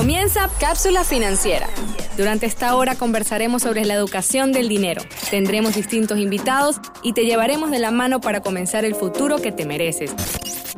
Comienza Cápsula Financiera. Durante esta hora conversaremos sobre la educación del dinero. Tendremos distintos invitados y te llevaremos de la mano para comenzar el futuro que te mereces.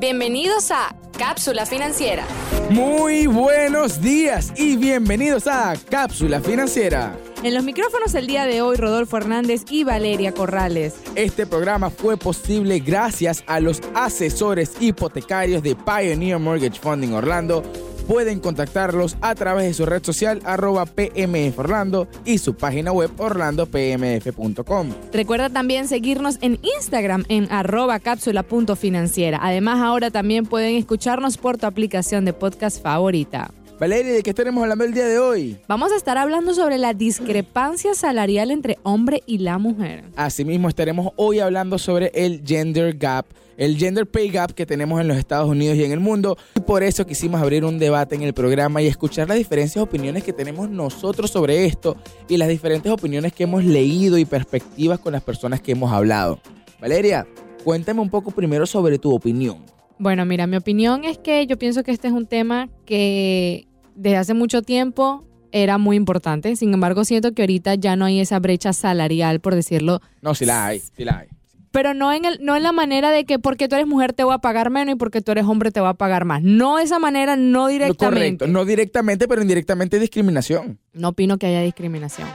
Bienvenidos a Cápsula Financiera. Muy buenos días y bienvenidos a Cápsula Financiera. En los micrófonos el día de hoy, Rodolfo Hernández y Valeria Corrales. Este programa fue posible gracias a los asesores hipotecarios de Pioneer Mortgage Funding Orlando pueden contactarlos a través de su red social arroba PMF Orlando y su página web orlandopmf.com. Recuerda también seguirnos en Instagram en arroba cápsula.financiera. Además, ahora también pueden escucharnos por tu aplicación de podcast favorita. Valeria, ¿de qué estaremos hablando el día de hoy? Vamos a estar hablando sobre la discrepancia salarial entre hombre y la mujer. Asimismo, estaremos hoy hablando sobre el gender gap el gender pay gap que tenemos en los Estados Unidos y en el mundo. Y por eso quisimos abrir un debate en el programa y escuchar las diferentes opiniones que tenemos nosotros sobre esto y las diferentes opiniones que hemos leído y perspectivas con las personas que hemos hablado. Valeria, cuéntame un poco primero sobre tu opinión. Bueno, mira, mi opinión es que yo pienso que este es un tema que desde hace mucho tiempo era muy importante. Sin embargo, siento que ahorita ya no hay esa brecha salarial, por decirlo. No, sí la hay, sí la hay pero no en, el, no en la manera de que porque tú eres mujer te voy a pagar menos y porque tú eres hombre te voy a pagar más. No esa manera, no directamente. Correcto, no directamente, pero indirectamente discriminación. No opino que haya discriminación.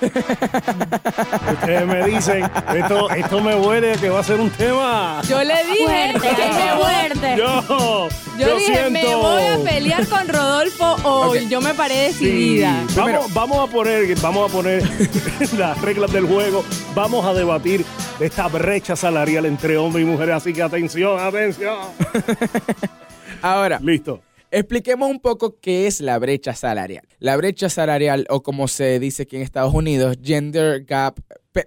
Ustedes me dicen, esto, esto me huele que va a ser un tema. Yo le dije fuerte, que fuerte. Yo, yo, dije, me voy a pelear con Rodolfo hoy. Yo me paré decidida. Vamos, vamos, a poner, vamos a poner las reglas del juego. Vamos a debatir de esta brecha salarial entre hombres y mujeres. Así que atención, atención. Ahora. Listo. Expliquemos un poco qué es la brecha salarial. La brecha salarial, o como se dice aquí en Estados Unidos, gender gap,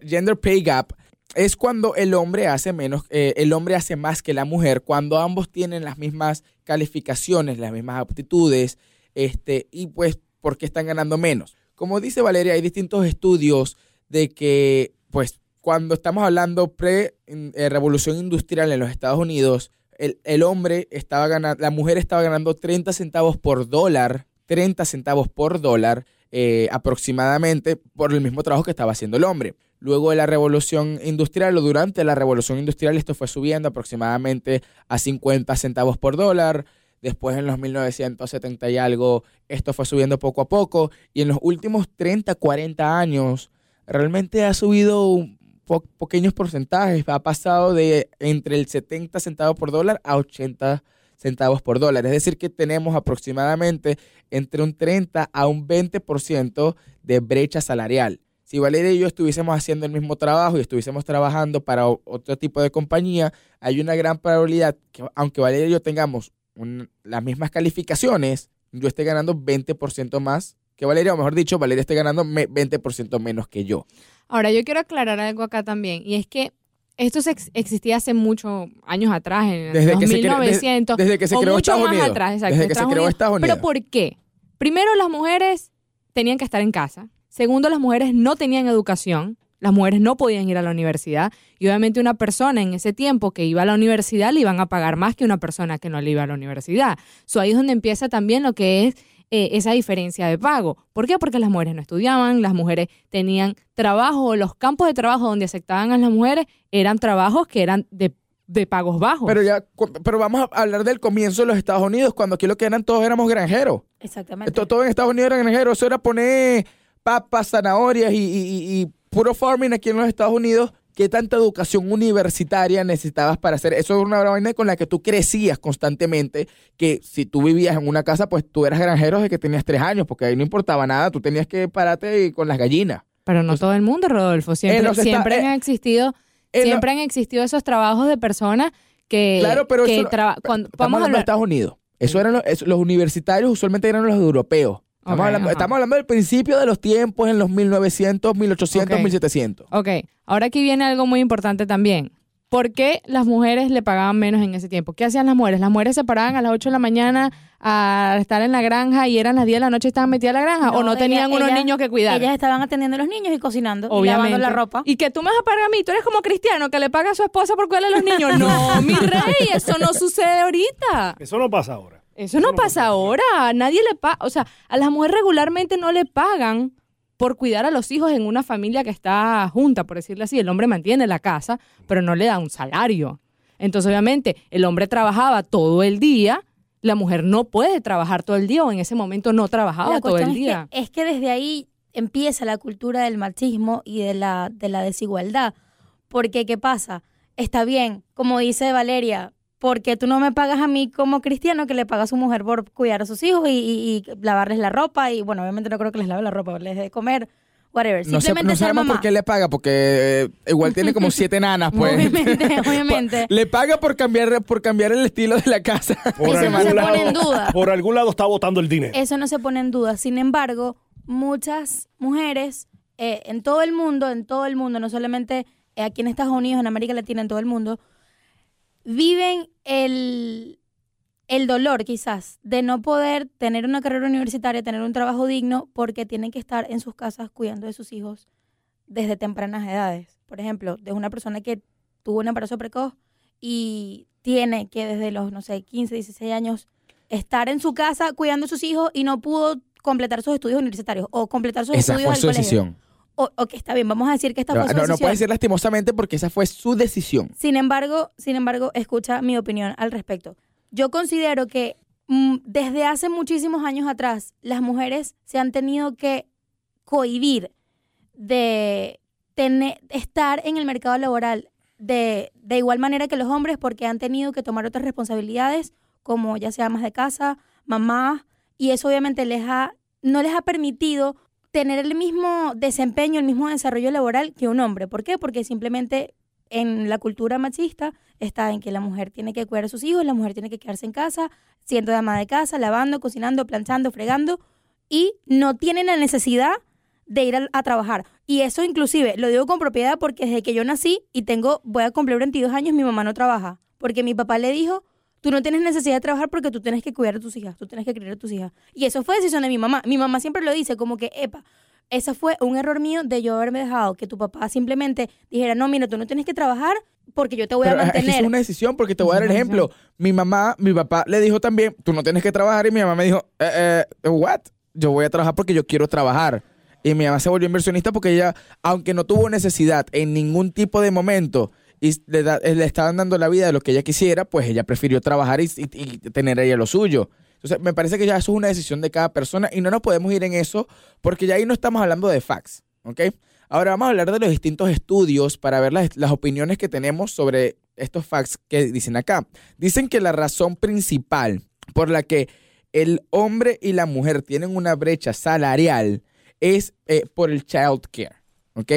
gender pay gap, es cuando el hombre hace menos, eh, el hombre hace más que la mujer, cuando ambos tienen las mismas calificaciones, las mismas aptitudes, este, y pues, ¿por qué están ganando menos? Como dice Valeria, hay distintos estudios de que, pues, cuando estamos hablando pre-revolución eh, industrial en los Estados Unidos, el, hombre estaba ganando, la mujer estaba ganando 30 centavos por dólar, 30 centavos por dólar eh, aproximadamente por el mismo trabajo que estaba haciendo el hombre. Luego de la revolución industrial o durante la revolución industrial esto fue subiendo aproximadamente a 50 centavos por dólar. Después en los 1970 y algo esto fue subiendo poco a poco y en los últimos 30, 40 años realmente ha subido un pequeños porcentajes. Ha pasado de entre el 70 centavos por dólar a 80 centavos por dólar. Es decir, que tenemos aproximadamente entre un 30 a un 20% de brecha salarial. Si Valeria y yo estuviésemos haciendo el mismo trabajo y estuviésemos trabajando para otro tipo de compañía, hay una gran probabilidad que aunque Valeria y yo tengamos las mismas calificaciones, yo esté ganando 20% más que Valeria, o mejor dicho, Valeria esté ganando 20% menos que yo. Ahora, yo quiero aclarar algo acá también, y es que esto existía hace muchos años atrás, en desde 1900. desde, que se creó Estados Unidos. Atrás, exacto, desde que se creó Estados Unidos. Pero ¿por qué? Primero, las mujeres tenían que estar en casa. Segundo, las mujeres no tenían educación. Las mujeres no podían ir a la universidad. Y obviamente una persona en ese tiempo que iba a la universidad le iban a pagar más que una persona que no le iba a la universidad. So, ahí es donde empieza también lo que es eh, esa diferencia de pago. ¿Por qué? Porque las mujeres no estudiaban, las mujeres tenían trabajo, los campos de trabajo donde aceptaban a las mujeres eran trabajos que eran de, pagos bajos. Pero ya, pero vamos a hablar del comienzo de los Estados Unidos, cuando aquí lo que eran todos éramos granjeros. Exactamente. Todo, en Estados Unidos eran granjeros, eso era poner papas, zanahorias y, y puro farming aquí en los Estados Unidos ¿Qué tanta educación universitaria necesitabas para hacer? Eso es una vaina con la que tú crecías constantemente, que si tú vivías en una casa, pues tú eras granjero desde que tenías tres años, porque ahí no importaba nada, tú tenías que pararte con las gallinas. Pero no todo el mundo, Rodolfo, siempre, siempre han existido, siempre han existido esos trabajos de personas que, claro, pero cuando, vamos a hablar de Estados Unidos. Eso eran los universitarios usualmente eran los europeos. Estamos, hablando, del principio de los tiempos en los 1900, 1800, 1700. Ok, ahora aquí viene algo muy importante también. ¿Por qué las mujeres le pagaban menos en ese tiempo? ¿Qué hacían las mujeres? Las mujeres se paraban a las 8 de la mañana a estar en la granja y eran las 10 de la noche y estaban metidas en la granja o no tenían unos niños que cuidar. Ellas estaban atendiendo a los niños y cocinando y lavando la ropa. Y que tú me vas a pagar a mí, tú eres como cristiano que le paga a su esposa por cuidar a los niños. No, mi rey, eso no sucede ahorita. Eso no pasa ahora. Eso no, pasa ahora. A nadie le paga. O sea, a las mujeres regularmente no le pagan por cuidar a los hijos en una familia que está junta, por decirlo así. El hombre mantiene la casa, pero no le da un salario. Entonces, obviamente, el hombre trabajaba todo el día, la mujer no puede trabajar todo el día o en ese momento no trabajaba todo el día. Es que, desde ahí empieza la cultura del machismo y de la, de la desigualdad. Porque, ¿qué pasa? Está bien, como dice Valeria, porque tú no me pagas a mí como cristiano que le paga a su mujer por cuidar a sus hijos y, lavarles la ropa y bueno, obviamente no creo que les lave la ropa, les de comer, whatever. No Simplemente sé, no sabemos por qué le paga, porque eh, igual tiene como siete nanas, pues. obviamente, obviamente. le paga por cambiar, por cambiar el estilo de la casa. Por Eso no se pone en duda. Por algún lado está botando el dinero. Eso no se pone en duda. Sin embargo, muchas mujeres eh, en todo el mundo, en todo el mundo, no solamente aquí en Estados Unidos, en América Latina, en todo el mundo, viven el, el dolor quizás de no poder tener una carrera universitaria, tener un trabajo digno, porque tienen que estar en sus casas cuidando de sus hijos desde tempranas edades. Por ejemplo, de una persona que tuvo un embarazo precoz y tiene que desde los, no sé, 15, 16 años estar en su casa cuidando de sus hijos y no pudo completar sus estudios universitarios o completar sus Esa estudios fue su decisión. O, ok, está bien, vamos a decir que esta fue su no, decisión. No puede ser lastimosamente porque esa fue su decisión. Sin embargo, sin embargo, escucha mi opinión al respecto. Yo considero que mm, desde hace muchísimos años atrás, las mujeres se han tenido que cohibir de tener, estar en el mercado laboral de, de igual manera que los hombres porque han tenido que tomar otras responsabilidades, como ya sea más de casa, mamá, y eso obviamente les ha, no les ha permitido tener el mismo desempeño, el mismo desarrollo laboral que un hombre. ¿Por qué? Porque simplemente en la cultura machista está en que la mujer tiene que cuidar a sus hijos, la mujer tiene que quedarse en casa, siendo dama de casa, lavando, cocinando, planchando, fregando, y no tienen la necesidad de ir a, trabajar. Y eso inclusive lo digo con propiedad porque desde que yo nací y tengo, voy a cumplir 22 años, mi mamá no trabaja. Porque mi papá le dijo, tú no tienes necesidad de trabajar porque tú tienes que cuidar a tus hijas, tú tienes que criar a tus hijas. Y eso fue decisión de mi mamá. Mi mamá siempre lo dice, como que, epa, ese fue un error mío de yo haberme dejado que tu papá simplemente dijera, no, mira, tú no tienes que trabajar porque yo te voy a mantener. Es una decisión porque te voy a dar el ejemplo. Mi mamá, mi papá le dijo también, tú no tienes que trabajar y mi mamá me dijo, eh, eh, what? Yo voy a trabajar porque yo quiero trabajar. Y mi mamá se volvió inversionista porque ella, aunque no tuvo necesidad en ningún tipo de momento, y le, le, estaban dando la vida de lo que ella quisiera, pues ella prefirió trabajar y, tener ella lo suyo. Entonces, me parece que ya eso es una decisión de cada persona y no nos podemos ir en eso porque ya ahí no estamos hablando de facts, ¿ok? Ahora vamos a hablar de los distintos estudios para ver las, las opiniones que tenemos sobre estos facts que dicen acá. Dicen que la razón principal por la que el hombre y la mujer tienen una brecha salarial es eh, por el child care, ¿ok?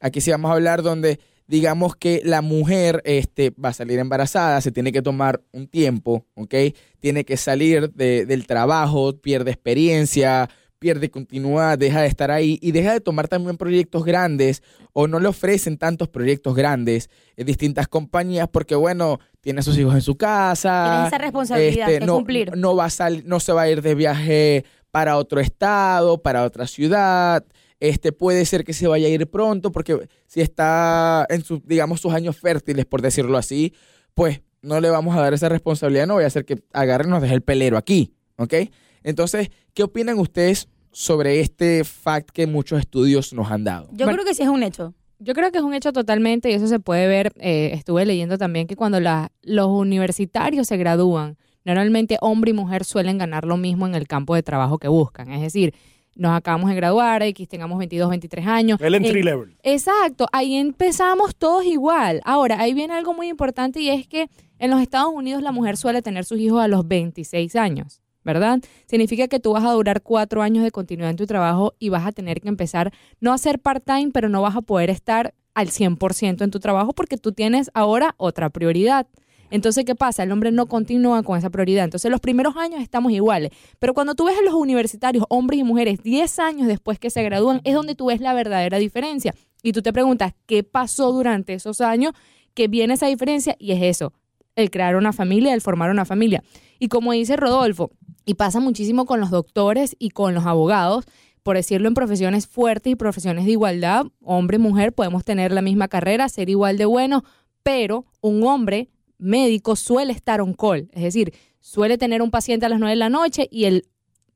Aquí sí vamos a hablar donde digamos que la mujer este, va a salir embarazada, se tiene que tomar un tiempo, ¿ok? Tiene que salir del trabajo, pierde experiencia, pierde continuidad, deja de estar ahí y deja de tomar también proyectos grandes o no le ofrecen tantos proyectos grandes en distintas compañías porque, bueno, tiene a sus hijos en su casa. Tiene esa responsabilidad este, no, cumplir. No, va a salir, no se va a ir de viaje para otro estado, para otra ciudad este puede ser que se vaya a ir pronto porque si está en sus, digamos, sus años fértiles, por decirlo así, pues no le vamos a dar esa responsabilidad, no voy a hacer que agarre y nos deje el pelero aquí, ¿ok? Entonces, ¿qué opinan ustedes sobre este fact que muchos estudios nos han dado? Yo creo que sí es un hecho. Yo creo que es un hecho totalmente y eso se puede ver, eh, estuve leyendo también que cuando los universitarios se gradúan, normalmente hombre y mujer suelen ganar lo mismo en el campo de trabajo que buscan. Es decir, nos acabamos de graduar, X tengamos 22, 23 años. El entry eh, level. Exacto, ahí empezamos todos igual. Ahora, ahí viene algo muy importante y es que en los Estados Unidos la mujer suele tener sus hijos a los 26 años. ¿verdad? Significa que tú vas a durar cuatro años de continuidad en tu trabajo y vas a tener que empezar no a ser part-time, pero no vas a poder estar al 100% en tu trabajo porque tú tienes ahora otra prioridad. Entonces, ¿qué pasa? El hombre no continúa con esa prioridad. Entonces, los primeros años estamos iguales. Pero cuando tú ves a los universitarios, hombres y mujeres, 10 años después que se gradúan, es donde tú ves la verdadera diferencia. Y tú te preguntas, ¿qué pasó durante esos años que viene esa diferencia? Y es eso, el crear una familia, el formar una familia. Y como dice Rodolfo, y pasa muchísimo con los doctores y con los abogados, por decirlo en profesiones fuertes y profesiones de igualdad, hombre y mujer podemos tener la misma carrera, ser igual de buenos, pero un hombre médico suele estar on call, es decir, suele tener un paciente a las 9 de la noche y el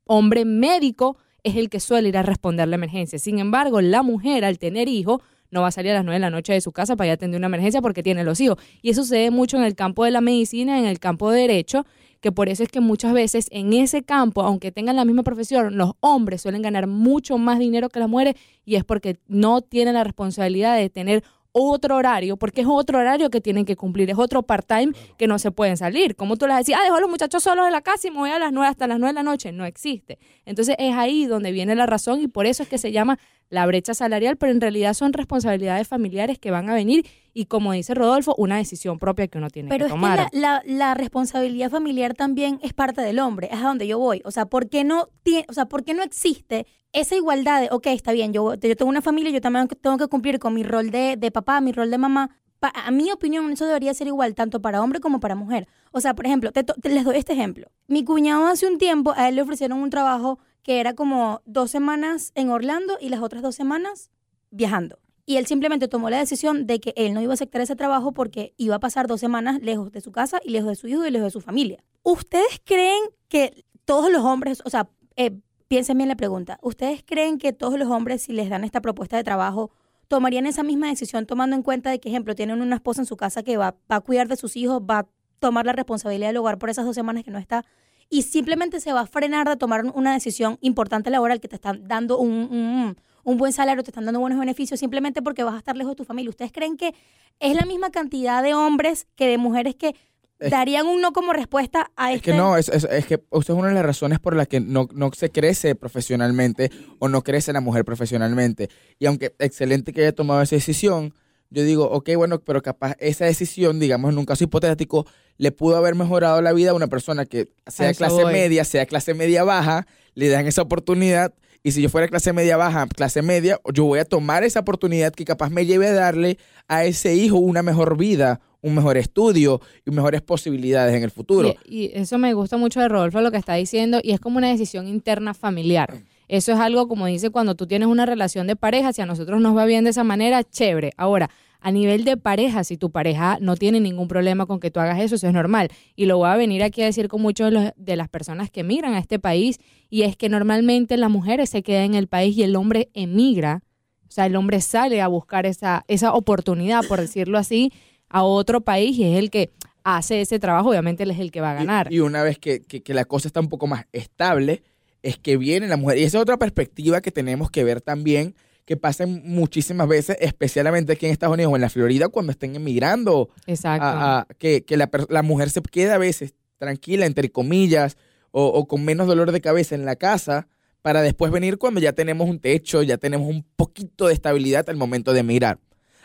hombre médico es el que suele ir a responder la emergencia. Sin embargo, la mujer al tener hijos no va a salir a las 9 de la noche de su casa para ir a atender una emergencia porque tiene los hijos. Y eso sucede mucho en el campo de la medicina, en el campo de derecho, que por eso es que muchas veces en ese campo, aunque tengan la misma profesión, los hombres suelen ganar mucho más dinero que las mujeres y es porque no tienen la responsabilidad de tener otro horario, porque es otro horario que tienen que cumplir, es otro part-time que no se pueden salir. Como tú les decías, ah, dejo a los muchachos solos en la casa y me voy a las nueve hasta las nueve de la noche. No existe. Entonces es ahí donde viene la razón y por eso es que se llama la brecha salarial, pero en realidad son responsabilidades familiares que van a venir y como dice Rodolfo, una decisión propia que uno tiene Pero que tomar. es que la, la, la responsabilidad familiar también es parte del hombre, es a donde yo voy. O sea, ¿por qué no, tiene, o sea, ¿por qué no existe esa igualdad de, ok, está bien, yo, yo tengo una familia, yo también tengo que cumplir con mi rol de, de papá, mi rol de mamá? Pa- a mi opinión, eso debería ser igual tanto para hombre como para mujer. O sea, por ejemplo, te te- les doy este ejemplo. Mi cuñado hace un tiempo, a él le ofrecieron un trabajo que era como dos semanas en Orlando y las otras dos semanas viajando. Y él simplemente tomó la decisión de que él no iba a aceptar ese trabajo porque iba a pasar dos semanas lejos de su casa y lejos de su hijo y lejos de su familia. ¿Ustedes creen que todos los hombres, o sea, eh, piensen bien la pregunta, ¿ustedes creen que todos los hombres si les dan esta propuesta de trabajo tomarían esa misma decisión tomando en cuenta de que, ejemplo, tienen una esposa en su casa que va, va a cuidar de sus hijos, va a tomar la responsabilidad del hogar por esas dos semanas que no está y simplemente se va a frenar de tomar una decisión importante laboral que te están dando un, un, un buen salario, te están dando buenos beneficios simplemente porque vas a estar lejos de tu familia. ¿Ustedes creen que es la misma cantidad de hombres que de mujeres que Es- darían un no como respuesta a Es este? que no, es, es- es que usted es una de las razones por las que no, no se crece profesionalmente o no crece la mujer profesionalmente. Y aunque excelente que haya tomado esa decisión, yo digo, ok, bueno, pero capaz esa decisión, digamos, en un caso hipotético, le pudo haber mejorado la vida a una persona que sea eso clase voy. media, sea clase media baja, le dan esa oportunidad. Y si yo fuera clase media baja, clase media, yo voy a tomar esa oportunidad que capaz me lleve a darle a ese hijo una mejor vida, un mejor estudio y mejores posibilidades en el futuro. Y, y eso me gusta mucho de Rodolfo lo que está diciendo y es como una decisión interna familiar. Eso es algo como dice cuando tú tienes una relación de pareja, si a nosotros nos va bien de esa manera, chévere. Ahora, a nivel de pareja, si tu pareja no tiene ningún problema con que tú hagas eso, eso es normal. Y lo voy a venir aquí a decir con muchos de, de las personas que emigran a este país y es que normalmente las mujeres se quedan en el país y el hombre emigra. O sea, el hombre sale a buscar esa, esa oportunidad, por decirlo así, a otro país y es el que hace ese trabajo, obviamente él es el que va a Y- ganar. Y, una vez que, que- que la cosa está un poco más estable, es que viene la mujer. Y esa es otra perspectiva que tenemos que ver también, que pasa muchísimas veces, especialmente aquí en Estados Unidos o en la Florida, cuando estén emigrando, Exacto. a- a- que, que la, mujer se queda a veces tranquila, entre comillas, o, o con menos dolor de cabeza en la casa, para después venir cuando ya tenemos un techo, ya tenemos un poquito de estabilidad al momento de emigrar.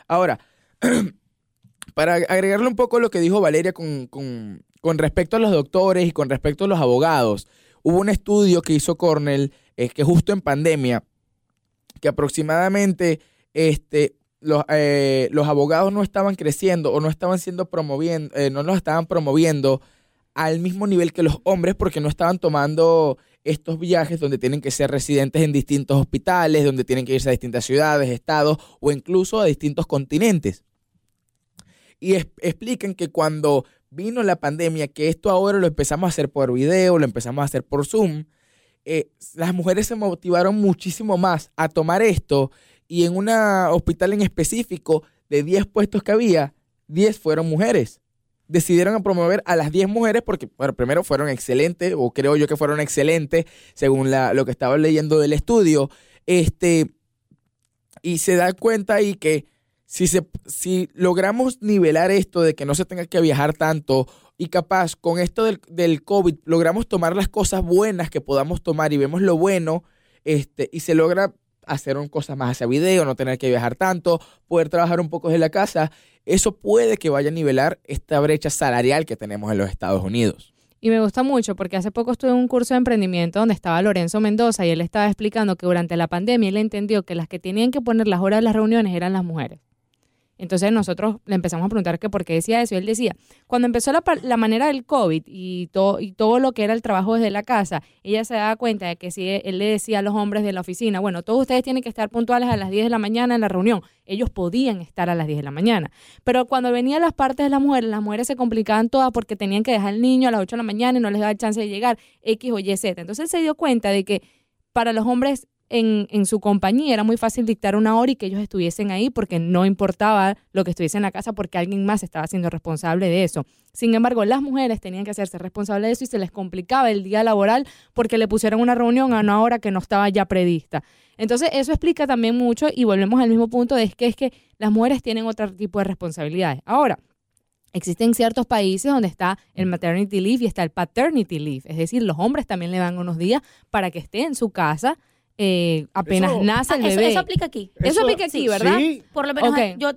Ahora, para agregarle un poco lo que dijo Valeria con, con- con respecto a los doctores y con respecto a los abogados, hubo un estudio que hizo Cornell, que justo en pandemia, que aproximadamente este, los, eh, los abogados no estaban creciendo o no estaban siendo promoviendo, eh, no los estaban promoviendo al mismo nivel que los hombres porque no estaban tomando estos viajes donde tienen que ser residentes en distintos hospitales, donde tienen que irse a distintas ciudades, estados o incluso a distintos continentes. Y es- explican que cuando vino la pandemia, que esto ahora lo empezamos a hacer por video, lo empezamos a hacer por Zoom, eh, las mujeres se motivaron muchísimo más a tomar esto y en un hospital en específico, de 10 puestos que había, 10 fueron mujeres. Decidieron promover a las 10 mujeres porque, bueno, primero fueron excelentes, o creo yo que fueron excelentes, según lo que estaba leyendo del estudio. Este, y se da cuenta ahí que si, se, si logramos nivelar esto de que no se tenga que viajar tanto y capaz con esto del, COVID logramos tomar las cosas buenas que podamos tomar y vemos lo bueno este, y se logra hacer cosas más hacia video, no tener que viajar tanto, poder trabajar un poco desde la casa, eso puede que vaya a nivelar esta brecha salarial que tenemos en los Estados Unidos. Y me gusta mucho porque hace poco estuve en un curso de emprendimiento donde estaba Lorenzo Mendoza y él estaba explicando que durante la pandemia él entendió que las que tenían que poner las horas de las reuniones eran las mujeres. Entonces nosotros le empezamos a preguntar que por qué decía eso. Y él decía, cuando empezó la, la manera del COVID y, to- y todo lo que era el trabajo desde la casa, ella se daba cuenta de que si él le decía a los hombres de la oficina, bueno, todos ustedes tienen que estar puntuales a las 10 de la mañana en la reunión, ellos podían estar a las 10 de la mañana. Pero cuando venían las partes de las mujeres, las mujeres se complicaban todas porque tenían que dejar al niño a las 8 de la mañana y no les daba chance de llegar, X o Y, Z. Entonces él se dio cuenta de que para los hombres en, su compañía era muy fácil dictar una hora y que ellos estuviesen ahí porque no importaba lo que estuviese en la casa porque alguien más estaba siendo responsable de eso. Sin embargo, las mujeres tenían que hacerse responsables de eso y se les complicaba el día laboral porque le pusieron una reunión a una hora que no estaba ya prevista. Entonces, eso explica también mucho y volvemos al mismo punto de que es que las mujeres tienen otro tipo de responsabilidades. Ahora, Existen ciertos países donde está el maternity leave y está el paternity leave. Es decir, los hombres también le dan unos días para que esté en su casa eh, apenas Eso- nace Ah, el eso, bebé. eso aplica aquí. Eso aplica aquí, sí, ¿verdad? Sí, Por lo menos Ok. yo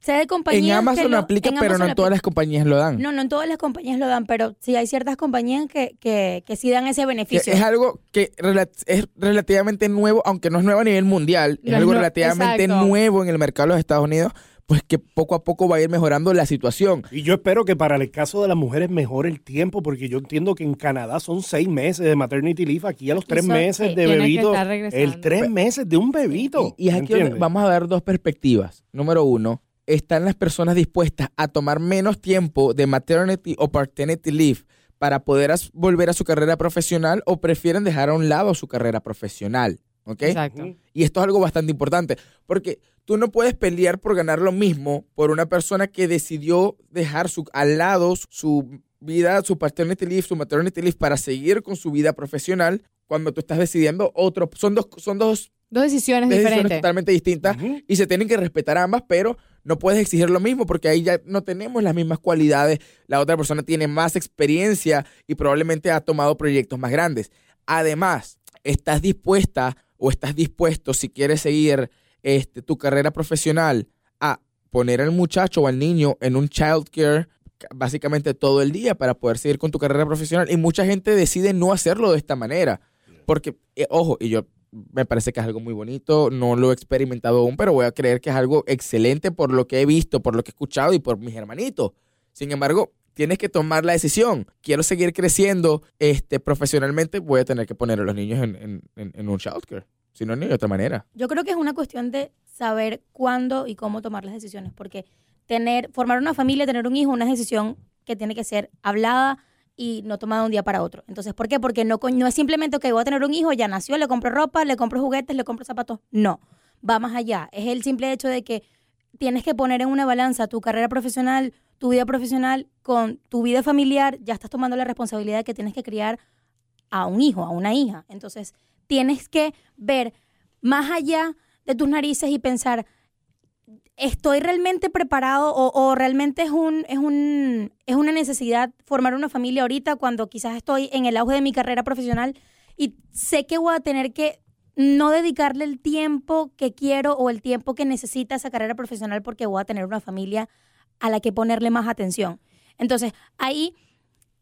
sé de compañías En que Amazon lo- aplica, en pero Amazon no en todas aplica. las compañías lo dan. No, no en todas las compañías lo dan, pero sí hay ciertas compañías que, que, que sí dan ese Que beneficio. es algo que rela- es relativamente nuevo, aunque no es nuevo a nivel mundial, es No es algo nue- relativamente exacto. nuevo en el mercado de los Estados Unidos, pues que poco a poco va a ir mejorando la situación. Y yo espero que para el caso de las mujeres mejore el tiempo, porque yo entiendo que en Canadá son seis meses de maternity leave, aquí a los tres Eso, meses de bebito, el tres meses de un bebito. Y, y es aquí vamos a dar dos perspectivas. Número uno, ¿están las personas dispuestas a tomar menos tiempo de maternity o paternity leave para poder as- volver a su carrera profesional o prefieren dejar a un lado su carrera profesional? ¿Ok? Exacto. Y esto es algo bastante importante, porque tú no puedes pelear por ganar lo mismo por una persona que decidió dejar su, al lado su vida, su paternity leave, su maternity leave para seguir con su vida profesional cuando tú estás decidiendo otro. Son dos, son dos Dos decisiones decisiones diferentes. totalmente distintas y se tienen que respetar ambas, pero no puedes exigir lo mismo porque ahí ya no tenemos las mismas cualidades. La otra persona tiene más experiencia y probablemente ha tomado proyectos más grandes. Además, estás dispuesta o estás dispuesto, si quieres seguir este, tu carrera profesional, a poner al muchacho o al niño en un child care básicamente todo el día para poder seguir con tu carrera profesional. Y mucha gente decide no hacerlo de esta manera. Porque, eh, ojo, y yo me parece que es algo muy bonito, no lo he experimentado aún, pero voy a creer que es algo excelente por lo que he visto, por lo que he escuchado y por mis hermanitos. Sin embargo, tienes que tomar la decisión. Quiero seguir creciendo este, profesionalmente, voy a tener que poner a los niños en, en, en- en un childcare. Si no, ni de otra manera. Yo creo que es una cuestión de saber cuándo y cómo tomar las decisiones, porque tener, formar una familia, tener un hijo, una decisión que tiene que ser hablada y no tomada de un día para otro. Entonces, ¿por qué? Porque no, no es simplemente que voy a tener un hijo, ya nació, le compro ropa, le compro juguetes, le compro zapatos. No, va más allá. Es el simple hecho de que tienes que poner en una balanza tu carrera profesional, tu vida profesional con tu vida familiar, ya estás tomando la responsabilidad de que tienes que criar a un hijo, a una hija. Entonces, tienes que ver más allá de tus narices y pensar, ¿estoy realmente preparado o, realmente es, un, es, un, es una necesidad formar una familia ahorita cuando quizás estoy en el auge de mi carrera profesional y sé que voy a tener que no dedicarle el tiempo que quiero o el tiempo que necesita esa carrera profesional porque voy a tener una familia a la que ponerle más atención. Entonces, ahí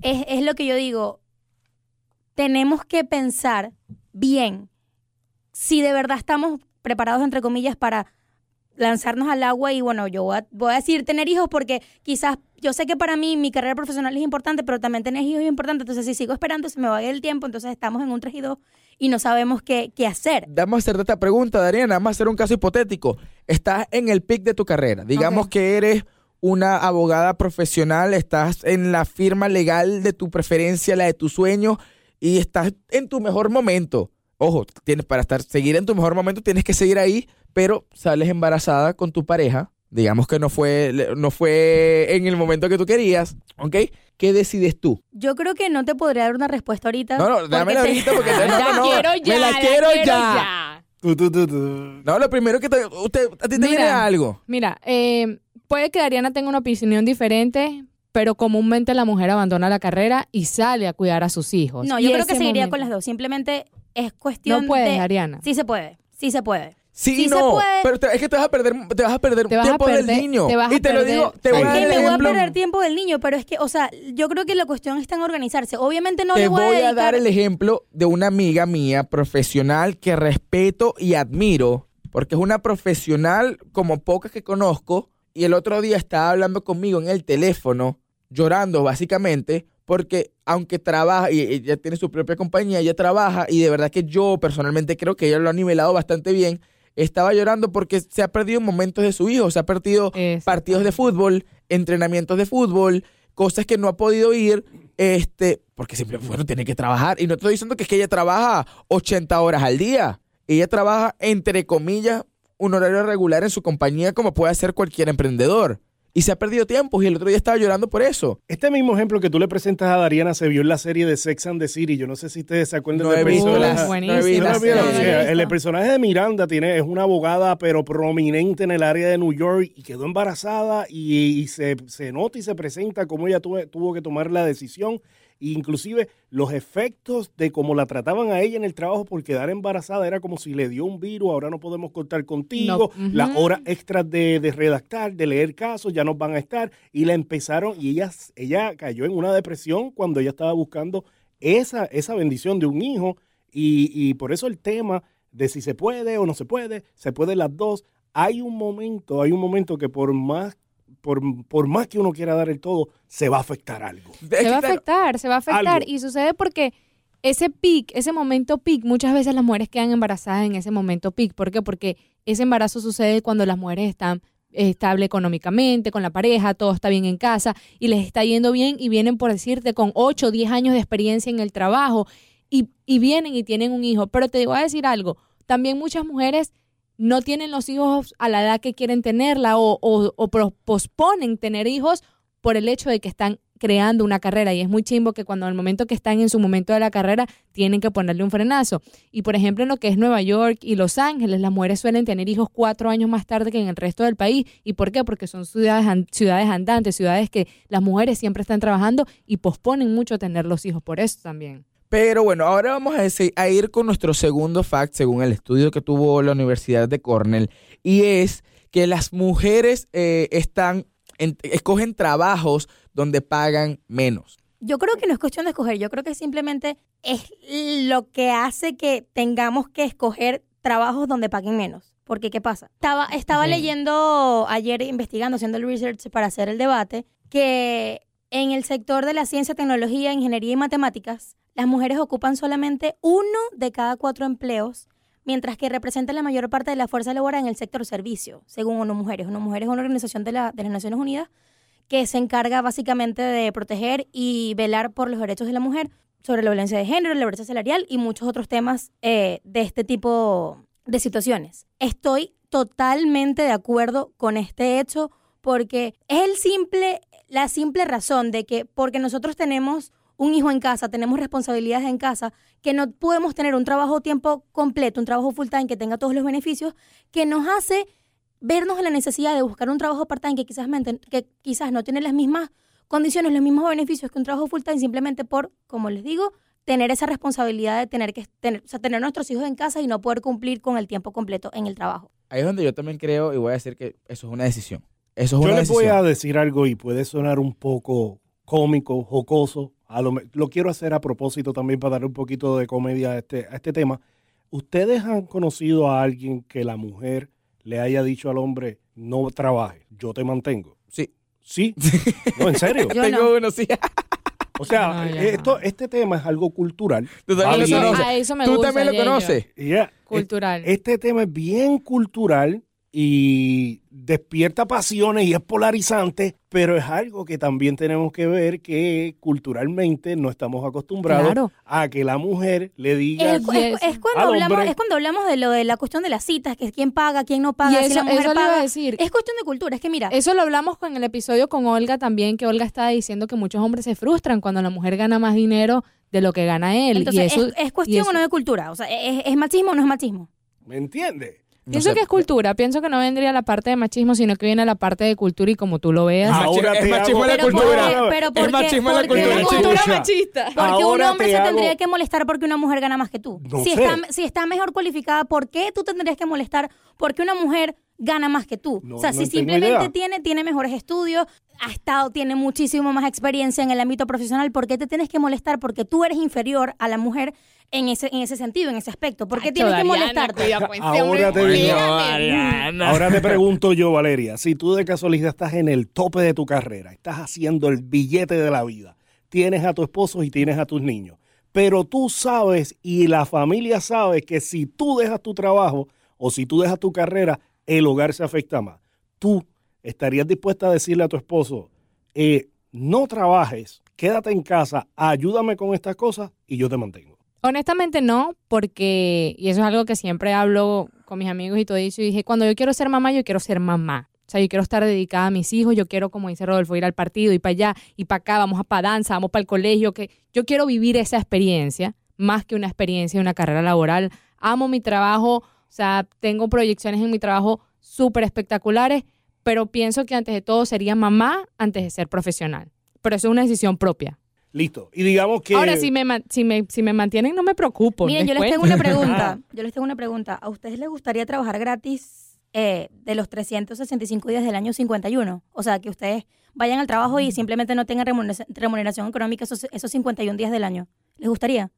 es, es lo que yo digo, tenemos que pensar bien si de verdad estamos preparados, entre comillas, para lanzarnos al agua y bueno, yo voy a, voy a decir tener hijos porque quizás yo sé que para mí mi carrera profesional es importante, pero también tener hijos es importante, entonces si sigo esperando se me va a ir el tiempo, entonces estamos en un 3 y 2 y no sabemos qué, qué hacer. Vamos a hacerte esta pregunta, Dariana. Vamos a hacer un caso hipotético. Estás en el pic de tu carrera. Digamos que eres una abogada profesional, estás en la firma legal de tu preferencia, la de tu sueño, y estás en tu mejor momento. Ojo, tienes para estar seguir en tu mejor momento tienes que seguir ahí, pero sales embarazada con tu pareja. Digamos que no fue, no fue en el momento que tú querías, ¿ok? ¿Qué decides tú? Yo creo que no te podría dar una respuesta ahorita. No, no, dámela te- ahorita porque no, no, La no, quiero me ya, la la quiero quiero ya. No, lo primero que te, usted, a ti te Mira. viene algo. Mira, eh, puede que Ariana tenga una opinión diferente, pero comúnmente la mujer abandona la carrera y sale a cuidar a sus hijos. No, yo creo que seguiría momento- con las dos. Simplemente es cuestión No puedes, de... Ariana. Sí se puede, sí se puede. Sí, Sí se no, puede. pero te- es que te vas a perder, te vas a perder Te vas a tiempo del niño. te vas a y te lo digo, te voy a dar que el me voy a ejemplo. perder tiempo del niño, pero es que, o sea, yo creo que la cuestión está en organizarse. Obviamente no te le voy, voy a dedicar... dar el ejemplo de una amiga mía profesional que respeto y admiro, porque es una profesional como pocas que conozco y el otro día estaba hablando conmigo en el teléfono, llorando básicamente, porque aunque trabaja y ella tiene su propia compañía, ella trabaja y de verdad que yo personalmente creo que ella lo ha nivelado bastante bien. Estaba llorando porque se ha perdido momentos de su hijo, se ha perdido partidos de fútbol, entrenamientos de fútbol, cosas que no ha podido ir, este, porque siempre, bueno, tiene que trabajar. Y no estoy diciendo que es que ella trabaja 80 horas al día. Ella trabaja, entre comillas, un horario regular en su compañía como puede hacer cualquier emprendedor. Y se ha perdido tiempo y el otro día estaba llorando por eso. Este mismo ejemplo que tú le presentas a Dariana se vio en la serie de Sex and the City. Yo no sé si ustedes se acuerdan No del personaje. el personaje de Miranda tiene, es una abogada, pero prominente en el área de New York y quedó embarazada y, y se, se nota y se presenta cómo ella tuvo, tuvo que tomar la decisión. Inclusive los efectos de cómo la trataban a ella en el trabajo por quedar embarazada era como si le dio un virus, ahora no podemos contar contigo, No, las horas extras de, de redactar, de leer casos ya no van a estar y la empezaron y ella, ella cayó en una depresión cuando ella estaba buscando esa, esa bendición de un hijo y, y por eso el tema de si se puede o no se puede, se puede las dos. Hay un momento, hay un momento que por más, por, por más que uno quiera dar el todo, se va a afectar algo. Se va a afectar, se va a afectar. Algo. Y sucede porque ese pic, ese momento pic, muchas veces las mujeres quedan embarazadas en ese momento pic. ¿Por qué? Porque ese embarazo sucede cuando las mujeres están estable económicamente, con la pareja, todo está bien en casa y les está yendo bien y vienen, por decirte, con 8 o 10 años de experiencia en el trabajo y, y vienen y tienen un hijo. Pero te voy a decir algo, también muchas mujeres no tienen los hijos a la edad que quieren tenerla o, o- posponen tener hijos por el hecho de que están creando una carrera y es muy chimbo que cuando al momento que están en su momento de la carrera tienen que ponerle un frenazo. Y por ejemplo en lo que es Nueva York y Los Ángeles, las mujeres suelen tener hijos cuatro años más tarde que en el resto del país. ¿Y por qué? Porque son ciudades, ciudades andantes, ciudades que las mujeres siempre están trabajando y posponen mucho tener los hijos por eso también. Pero bueno, ahora vamos a, dese- a ir con nuestro segundo fact, según el estudio que tuvo la Universidad de Cornell, y es que las mujeres eh, están en- escogen trabajos donde pagan menos. Yo creo que no es cuestión de escoger, yo creo que simplemente es lo que hace que tengamos que escoger trabajos donde paguen menos. Porque, ¿qué pasa? Estaba, estaba Sí. leyendo ayer, investigando, haciendo el research para hacer el debate, que en el sector de la ciencia, tecnología, ingeniería y matemáticas, las mujeres ocupan solamente uno de cada cuatro empleos, mientras que representan la mayor parte de la fuerza laboral en el sector servicio, según ONU Mujeres. ONU Mujeres es una organización de, la- de las Naciones Unidas que se encarga básicamente de proteger y velar por los derechos de la mujer, sobre la violencia de género, la brecha salarial y muchos otros temas eh, de este tipo de situaciones. Estoy totalmente de acuerdo con este hecho porque es el simple, la simple razón de que porque nosotros tenemos un hijo en casa, tenemos responsabilidades en casa, que no podemos tener un trabajo a tiempo completo, un trabajo full time que tenga todos los beneficios, que nos hace vernos en la necesidad de buscar un trabajo part-time que quizás, mente- que quizás no tiene las mismas condiciones, los mismos beneficios que un trabajo full-time simplemente por, como les digo, tener esa responsabilidad de tener que tener, o sea, tener nuestros hijos en casa y no poder cumplir con el tiempo completo en el trabajo. Ahí es donde yo también creo y voy a decir que eso es una decisión. Eso es Yo una les voy decisión. a decir algo y puede sonar un poco cómico, jocoso. A lo, quiero hacer a propósito también para darle un poquito de comedia a este, a este tema. ¿Ustedes han conocido a alguien que la mujer le haya dicho al hombre, no trabaje, yo te mantengo? Sí. ¿Sí? No, en serio. Yo Tengo no. uno, sí. O sea, No, yo esto, no. este tema es algo cultural. Tú también lo conoces. A eso me Tú gusta, también lo conoces. Ya, Cultural. Este tema es bien cultural y despierta pasiones y es polarizante, pero es algo que también tenemos que ver que culturalmente no estamos acostumbrados Claro. a que la mujer le diga Es, es- Yes. es cuando Al hablamos, hombre. es cuando hablamos de lo de la cuestión de las citas, que es quién paga, quién no Y paga, si eso, la mujer eso le iba paga. a decir. Es cuestión de cultura, es que mira, Eso lo hablamos con el episodio con Olga también, que Olga estaba diciendo que muchos hombres se frustran cuando la mujer gana más dinero de lo que gana él. entonces y eso, es, es y cuestión eso- o no de cultura, o sea, es, es machismo o no es machismo. ¿me entiendes? No Pienso sé, que es cultura, pienso que no vendría la parte de machismo, sino que viene la parte de cultura y como tú lo veas. Ah, Ahora es machismo hago- la Pero cultura. porque- pero es porque- machismo de la porque cultura. una chicos. cultura machista. Porque Ahora un hombre te se hago- tendría que molestar porque una mujer gana más que tú. No si, sé. está, si está mejor cualificada, ¿por qué tú tendrías que molestar porque una mujer gana más que tú. No, o sea, no si simplemente idea. tiene, tiene mejores estudios, ha estado, tiene muchísimo más experiencia en el ámbito profesional, ¿por qué te tienes que molestar? Porque tú eres inferior a la mujer en ese, en ese sentido, en ese aspecto. ¿Por qué tienes que molestarte? Ahora te digo, Ahora te pregunto yo, Valeria, si tú de casualidad estás en el tope de tu carrera, estás haciendo el billete de la vida, tienes a tu esposo y tienes a tus niños, pero tú sabes y la familia sabe que si tú dejas tu trabajo o si tú dejas tu carrera, el hogar se afecta más. Tú estarías dispuesta a decirle a tu esposo, eh, no trabajes, quédate en casa, ayúdame con estas cosas y yo te mantengo. Honestamente no, porque, y eso es algo que siempre hablo con mis amigos y todo eso, y dije, cuando yo quiero ser mamá, yo quiero ser mamá. O sea, yo quiero estar dedicada a mis hijos, yo quiero, como dice Rodolfo, ir al partido y para allá y para acá, vamos a para danza, vamos para el colegio, que yo quiero vivir esa experiencia, más que una experiencia de una carrera laboral. Amo mi trabajo, o sea, tengo proyecciones en mi trabajo súper espectaculares, pero pienso que antes de todo sería mamá antes de ser profesional. Pero eso es una decisión propia. Listo. Y digamos que... Ahora, si me, si, me, si me mantienen, no me preocupo. Miren, yo les tengo una pregunta. Yo les tengo una pregunta. ¿A ustedes les gustaría trabajar gratis eh, de los 365 días del año 51? O sea, que ustedes vayan al trabajo y simplemente no tengan remuneración, remuneración económica esos, esos 51 días del año. ¿Les gustaría?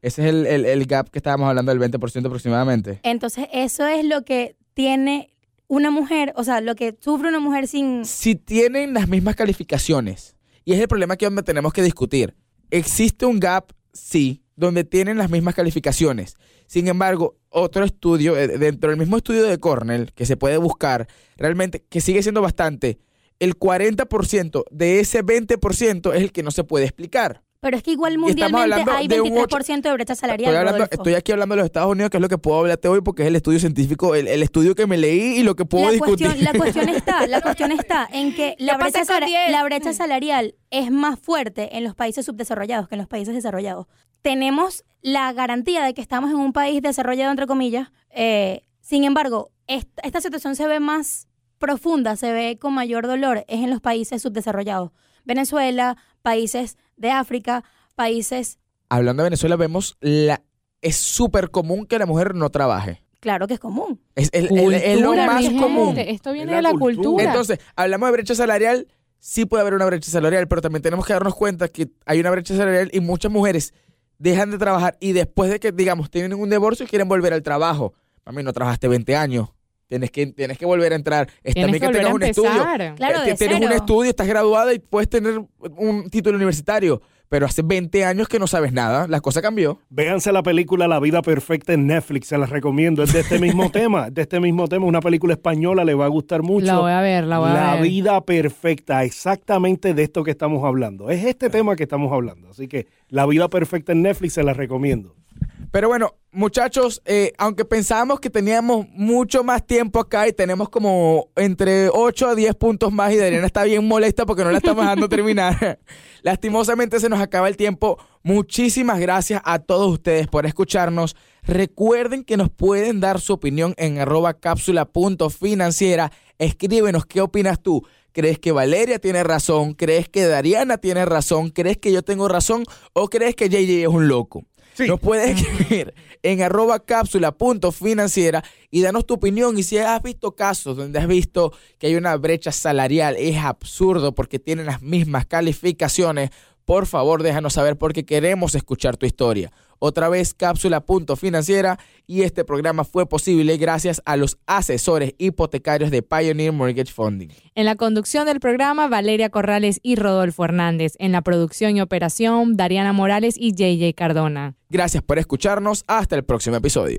Ese es el, el- el gap que estábamos hablando del 20% aproximadamente. Entonces, eso es lo que tiene una mujer, o sea, lo que sufre una mujer sin... Si tienen las mismas calificaciones, y es el problema que tenemos que discutir, existe un gap, sí, donde tienen las mismas calificaciones. Sin embargo, otro estudio, eh, dentro del mismo estudio de Cornell, que se puede buscar, realmente, que sigue siendo bastante, el 40% de ese 20% es el que no se puede explicar. Pero es que igual mundialmente hay de un 23% de brecha salarial. Estoy, hablando- Rodolfo. estoy aquí hablando de los Estados Unidos, que es lo que puedo hablarte hoy, porque es el estudio científico, el, el estudio que me leí y lo que puedo la discutir. cuestión, la cuestión está, la cuestión está en que la ¿Qué pasa brecha, con sala- 10? la brecha salarial es más fuerte en los países subdesarrollados que en los países desarrollados. Tenemos la garantía de que estamos en un país desarrollado, entre comillas. eh, sin embargo, esta, esta situación se ve más profunda, se ve con mayor dolor, es en los países subdesarrollados. Venezuela, países de África, países, Hablando de Venezuela, vemos la es súper común que la mujer no trabaje. claro que es común. Es, el- el- es lo más gente, común. Esto viene de la la cultura. cultura. Entonces, hablamos de brecha salarial, sí puede haber una brecha salarial, pero también tenemos que darnos cuenta que hay una brecha salarial y muchas mujeres dejan de trabajar y después de que, digamos, tienen un divorcio quieren volver al trabajo. Mami, no trabajaste 20 años. Tienes que, tienes que volver a entrar. Está Tienes bien que que tengas un estudio. empezar. Claro, Eh, de tienes un estudio, estás graduada y puedes tener un título universitario. Pero hace 20 años que no sabes nada. La cosa cambió. Véanse la película La vida perfecta en Netflix, se las recomiendo. Es de este mismo tema, de este mismo tema, una película española, le va a gustar mucho. La voy a ver, la voy a La ver. vida perfecta, exactamente de esto que estamos hablando. Es este tema que estamos hablando. Así que La vida perfecta en Netflix se las recomiendo. Pero bueno, muchachos, eh, aunque pensábamos que teníamos mucho más tiempo acá y tenemos como entre 8 a 10 puntos más y Adriana está bien molesta porque no la estamos dejando terminar. Lastimosamente se nos acaba el tiempo. Muchísimas gracias a todos ustedes por escucharnos. Recuerden que nos pueden dar su opinión en arroba cápsula.financiera. Escríbenos qué opinas tú. ¿Crees que Valeria tiene razón? ¿Crees que Dariana tiene razón? ¿Crees que yo tengo razón? ¿O crees que JJ es un loco? Sí. Nos puedes escribir en arroba cápsula.financiera y danos tu opinión. Y si has visto casos donde has visto que hay una brecha salarial, es absurdo porque tienen las mismas calificaciones, por favor déjanos saber porque queremos escuchar tu historia. Otra vez cápsula.financiera y este programa fue posible gracias a los asesores hipotecarios de Pioneer Mortgage Funding. En la conducción del programa, Valeria Corrales y Rodolfo Hernández. En la producción y operación, Dariana Morales y JJ Cardona. Gracias por escucharnos. Hasta el próximo episodio.